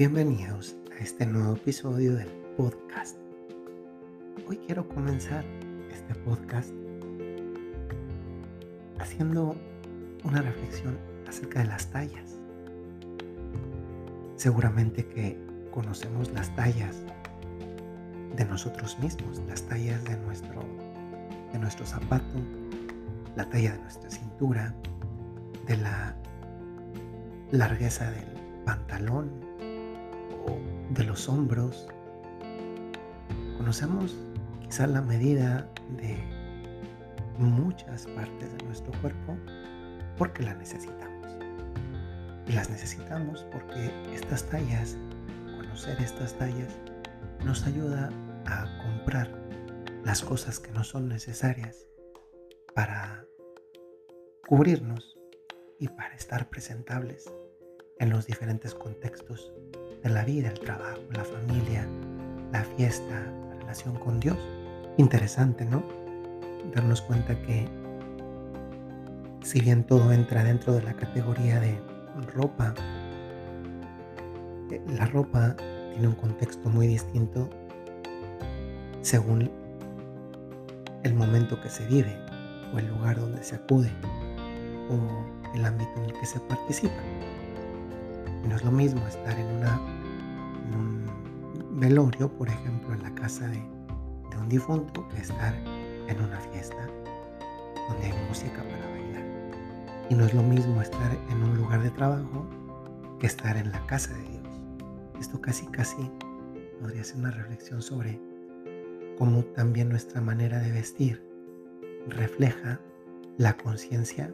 Bienvenidos a este nuevo episodio del podcast. Hoy quiero comenzar este podcast haciendo una reflexión acerca de las tallas. Seguramente que conocemos las tallas de nosotros mismos, las tallas de nuestro, de nuestro zapato, la talla de nuestra cintura, de la largueza del pantalón de los hombros. Conocemos quizá la medida de muchas partes de nuestro cuerpo porque la necesitamos. Y las necesitamos porque estas tallas, conocer estas tallas, nos ayuda a comprar las cosas que no son necesarias para cubrirnos y para estar presentables en los diferentes contextos de la vida, el trabajo, la familia, la fiesta, la relación con Dios. Interesante, ¿no? Darnos cuenta que si bien todo entra dentro de la categoría de ropa, eh, la ropa tiene un contexto muy distinto según el momento que se vive o el lugar donde se acude o el ámbito en el que se participa. No es lo mismo estar en, un velorio, por ejemplo, en la casa de, de un difunto, que estar en una fiesta donde hay música para bailar. Y no es lo mismo estar en un lugar de trabajo que estar en la casa de Dios. Esto casi, casi podría ser una reflexión sobre cómo también nuestra manera de vestir refleja la conciencia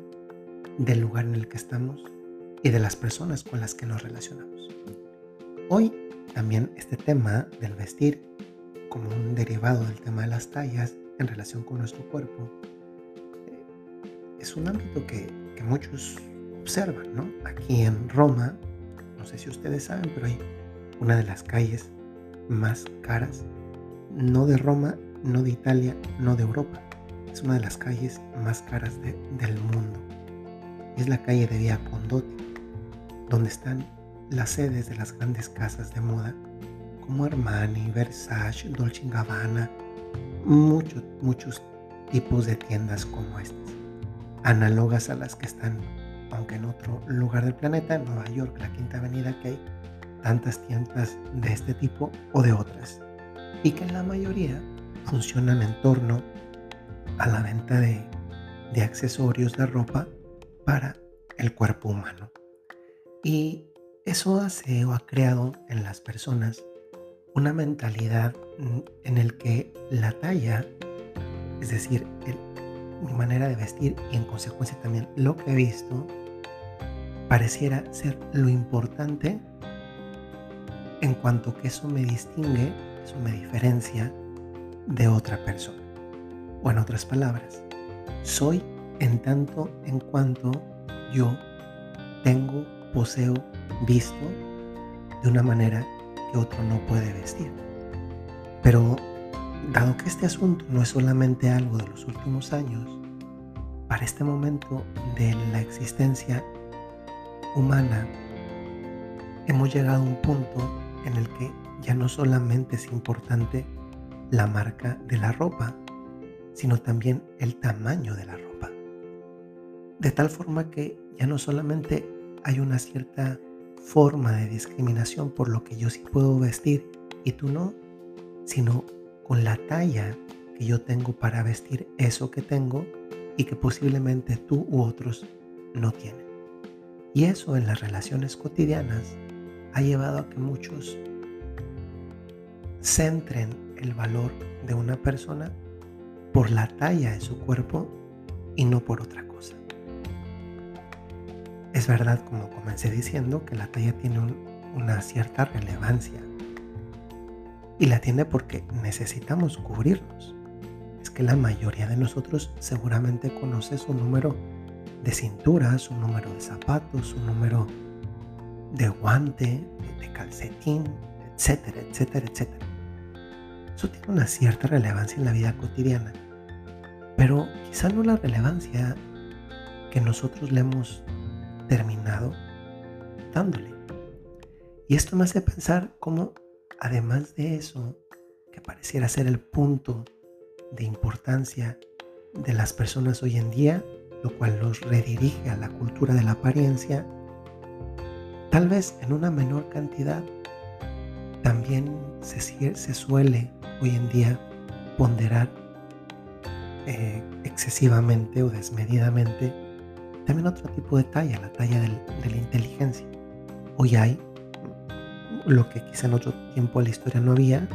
del lugar en el que estamos y de las personas con las que nos relacionamos. Hoy también este tema del vestir como un derivado del tema de las tallas en relación con nuestro cuerpo eh, es un ámbito que, que muchos observan, ¿no? Aquí en Roma, no sé si ustedes saben, pero hay una de las calles más caras, no de Roma, no de Italia, no de Europa. Es una de las calles más caras del mundo es la calle de Via Condotti, donde están las sedes de las grandes casas de moda como Armani, Versace, Dolce Gabbana, muchos, muchos tipos de tiendas como estas, análogas a las que están, aunque en otro lugar del planeta, en Nueva York, la Quinta Avenida, que hay tantas tiendas de este tipo o de otras, y que en la mayoría funcionan en torno a la venta de, de accesorios de ropa para el cuerpo humano. Y eso hace o ha creado en las personas una mentalidad en el que la talla, es decir, mi manera de vestir y en consecuencia también lo que he visto, pareciera ser lo importante en cuanto que eso me distingue, eso me diferencia de otra persona. O en otras palabras, soy en tanto en cuanto yo tengo, poseo, visto de una manera que otro no puede vestir. Pero dado que este asunto no es solamente algo de los últimos años, para este momento de la existencia humana, hemos llegado a un punto en el que ya no solamente es importante la marca de la ropa, sino también el tamaño de la ropa. De tal forma que ya no solamente hay una cierta forma de discriminación por lo que yo sí puedo vestir y tú no, sino con la talla que yo tengo para vestir eso que tengo y que posiblemente tú u otros no tienen. Y eso en las relaciones cotidianas ha llevado a que muchos centren el valor de una persona por la talla de su cuerpo y no por otra cosa. Es verdad, como comencé diciendo, que la talla tiene una cierta relevancia. Y la tiene porque necesitamos cubrirnos. Es que la mayoría de nosotros seguramente conoce su número de cintura, su número de zapatos, su número de guante, de calcetín, etcétera, etcétera, etcétera. Eso tiene una cierta relevancia en la vida cotidiana, pero quizá no la relevancia que nosotros le hemos terminado dándole. Y esto me hace pensar cómo, además de eso, que pareciera ser el punto de importancia de las personas hoy en día, lo cual los redirige a la cultura de la apariencia, tal vez en una menor cantidad, también se, suele hoy en día ponderar eh, excesivamente o desmedidamente también otro tipo de talla, la talla de la inteligencia. Hoy hay lo que quizá en otro tiempo de la historia no había,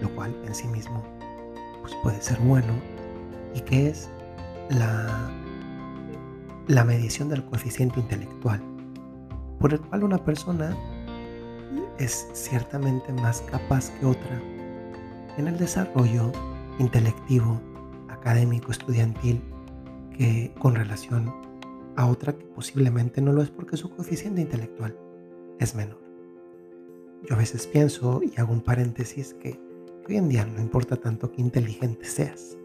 lo cual en sí mismo pues puede ser bueno, y que es la, la medición del coeficiente intelectual, por el cual una persona es ciertamente más capaz que otra en el desarrollo intelectivo, académico, estudiantil, que con relación a otra que posiblemente no lo es porque su coeficiente intelectual es menor. Yo a veces pienso y hago un paréntesis que hoy en día no importa tanto que inteligente seas.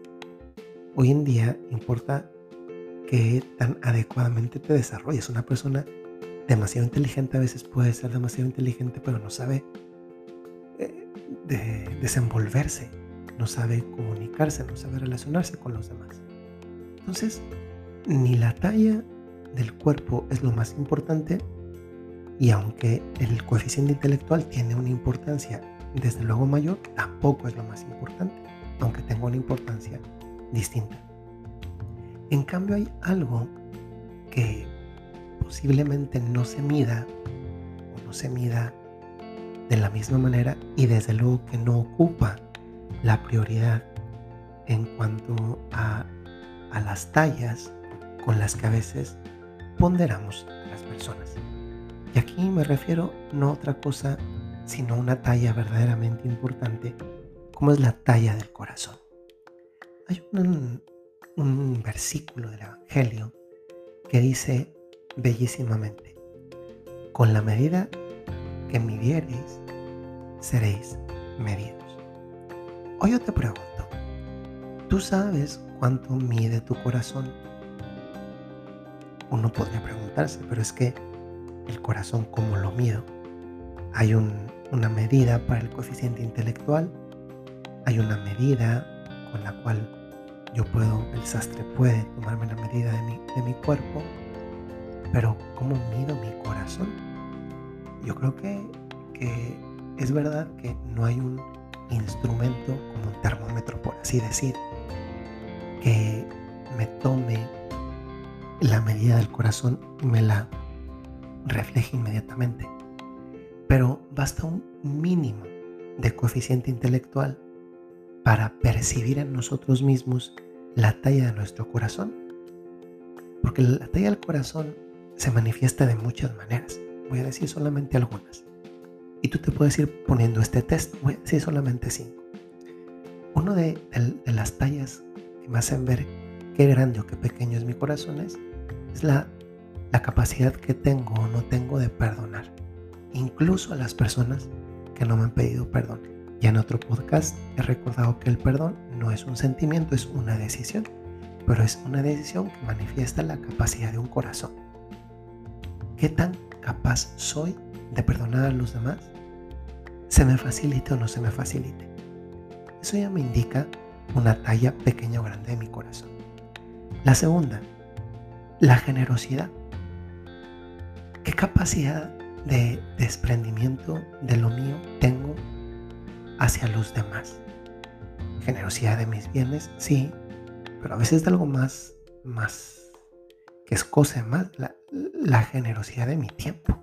Hoy en día importa que tan adecuadamente te desarrolles. Una persona demasiado inteligente a veces puede ser demasiado inteligente, pero no sabe eh, desenvolverse, no sabe comunicarse, no sabe relacionarse con los demás. Entonces, ni la talla del cuerpo es lo más importante y aunque el coeficiente intelectual tiene una importancia desde luego mayor, tampoco es lo más importante, aunque tenga una importancia distinta. En cambio hay algo que posiblemente no se mida o no se mida de la misma manera y desde luego que no ocupa la prioridad en cuanto a, a las tallas con las que a veces ponderamos a las personas. Y aquí me refiero no a otra cosa sino una talla verdaderamente importante como es la talla del corazón. Hay un, un versículo del Evangelio que dice bellísimamente, con la medida que midiereis, seréis medidos. Hoy yo te pregunto, ¿tú sabes cuánto mide tu corazón? Uno podría preguntarse, pero es que el corazón, ¿cómo lo mido? Hay una medida para el coeficiente intelectual, hay una medida con la cual yo puedo, el sastre puede tomarme la medida de mi, cuerpo, pero ¿cómo mido mi corazón? Yo creo que, que es verdad que no hay un instrumento como un termómetro, por así decir, que me tome la medida del corazón me la refleje inmediatamente. Pero basta un mínimo de coeficiente intelectual para percibir en nosotros mismos la talla de nuestro corazón. Porque la talla del corazón se manifiesta de muchas maneras. Voy a decir solamente algunas. Y tú te puedes ir poniendo este test. Voy a decir solamente cinco. Uno de, de las tallas que me hacen ver qué grande o qué pequeño es mi corazón es es la, la capacidad que tengo o no tengo de perdonar, incluso a las personas que no me han pedido perdón. Ya en otro podcast he recordado que el perdón no es un sentimiento, es una decisión, pero es una decisión que manifiesta la capacidad de un corazón. ¿Qué tan capaz soy de perdonar a los demás? ¿Se me facilite o no se me facilite? Eso ya me indica una talla pequeña o grande de mi corazón. La segunda, la generosidad. ¿Qué capacidad de desprendimiento de lo mío tengo hacia los demás? Generosidad de mis bienes, sí, pero a veces de algo más, más, que escoce más, la, la generosidad de mi tiempo.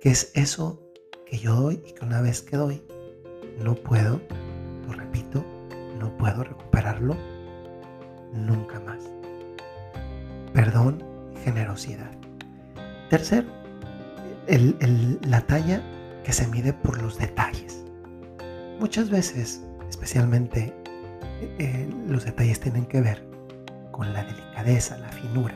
Que es eso que yo doy y que una vez que doy, no puedo, lo repito, no puedo recuperarlo nunca más perdón y generosidad. Tercero, la talla que se mide por los detalles. Muchas veces, especialmente, eh, los detalles tienen que ver con la delicadeza, la finura.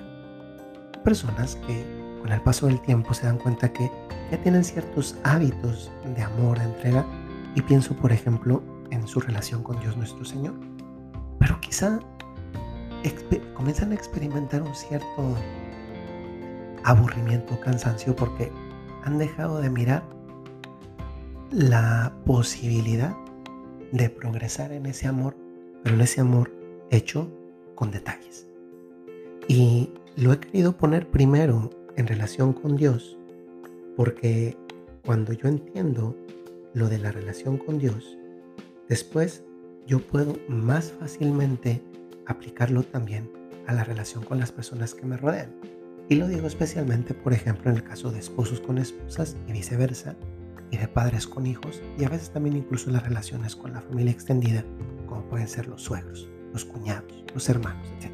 Personas que con el paso del tiempo se dan cuenta que ya tienen ciertos hábitos de amor, de entrega, y pienso, por ejemplo, en su relación con Dios nuestro Señor. Pero quizá comienzan a experimentar un cierto aburrimiento, cansancio, porque han dejado de mirar la posibilidad de progresar en ese amor, pero en ese amor hecho con detalles. Y lo he querido poner primero en relación con Dios, porque cuando yo entiendo lo de la relación con Dios, después yo puedo más fácilmente aplicarlo también a la relación con las personas que me rodean. Y lo digo especialmente, por ejemplo, en el caso de esposos con esposas y viceversa, y de padres con hijos, y a veces también incluso las relaciones con la familia extendida, como pueden ser los suegros, los cuñados, los hermanos, etc.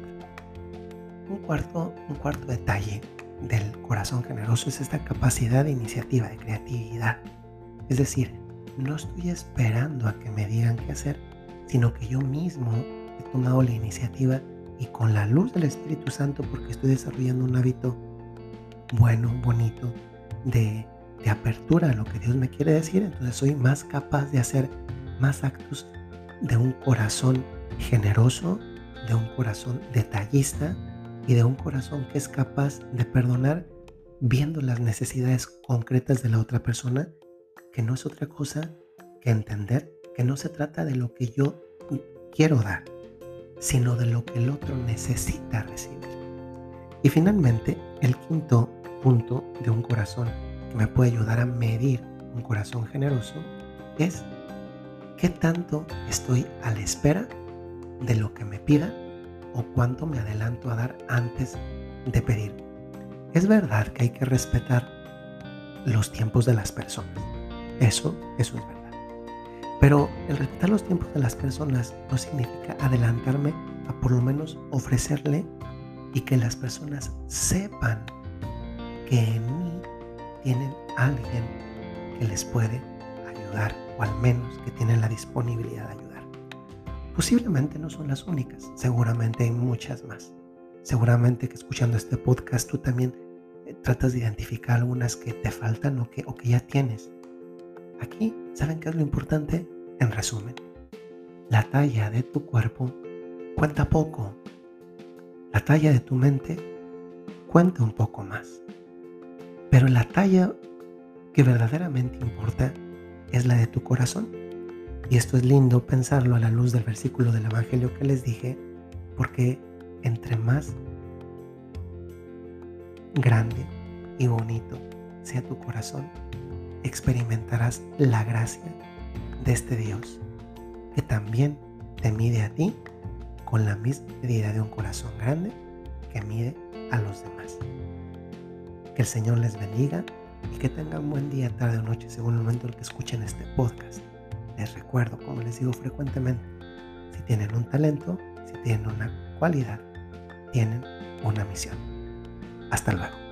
Un cuarto, un cuarto detalle del corazón generoso es esta capacidad de iniciativa, de creatividad. Es decir, no estoy esperando a que me digan qué hacer, sino que yo mismo tomado la iniciativa y con la luz del Espíritu Santo, porque estoy desarrollando un hábito bueno, bonito, de, de apertura a lo que Dios me quiere decir, entonces soy más capaz de hacer más actos de un corazón generoso, de un corazón detallista y de un corazón que es capaz de perdonar viendo las necesidades concretas de la otra persona, que no es otra cosa que entender que no se trata de lo que yo quiero dar, sino de lo que el otro necesita recibir. Y finalmente, el quinto punto de un corazón que me puede ayudar a medir un corazón generoso es qué tanto estoy a la espera de lo que me pida o cuánto me adelanto a dar antes de pedir. Es verdad que hay que respetar los tiempos de las personas. Eso, eso es verdad. Pero el respetar los tiempos de las personas no significa adelantarme a por lo menos ofrecerle y que las personas sepan que en mí tienen alguien que les puede ayudar o al menos que tienen la disponibilidad de ayudar. Posiblemente no son las únicas, seguramente hay muchas más. Seguramente que escuchando este podcast tú también eh, tratas de identificar algunas que te faltan o que, o que ya tienes Aquí, ¿saben qué es lo importante? En resumen, la talla de tu cuerpo cuenta poco. La talla de tu mente cuenta un poco más. Pero la talla que verdaderamente importa es la de tu corazón. Y esto es lindo pensarlo a la luz del versículo del Evangelio que les dije, porque entre más grande y bonito sea tu corazón, experimentarás la gracia de este Dios que también te mide a ti con la misma medida de un corazón grande que mide a los demás. Que el Señor les bendiga y que tengan buen día, tarde o noche según el momento en que escuchen este podcast. Les recuerdo, como les digo frecuentemente, si tienen un talento, si tienen una cualidad, tienen una misión. Hasta luego.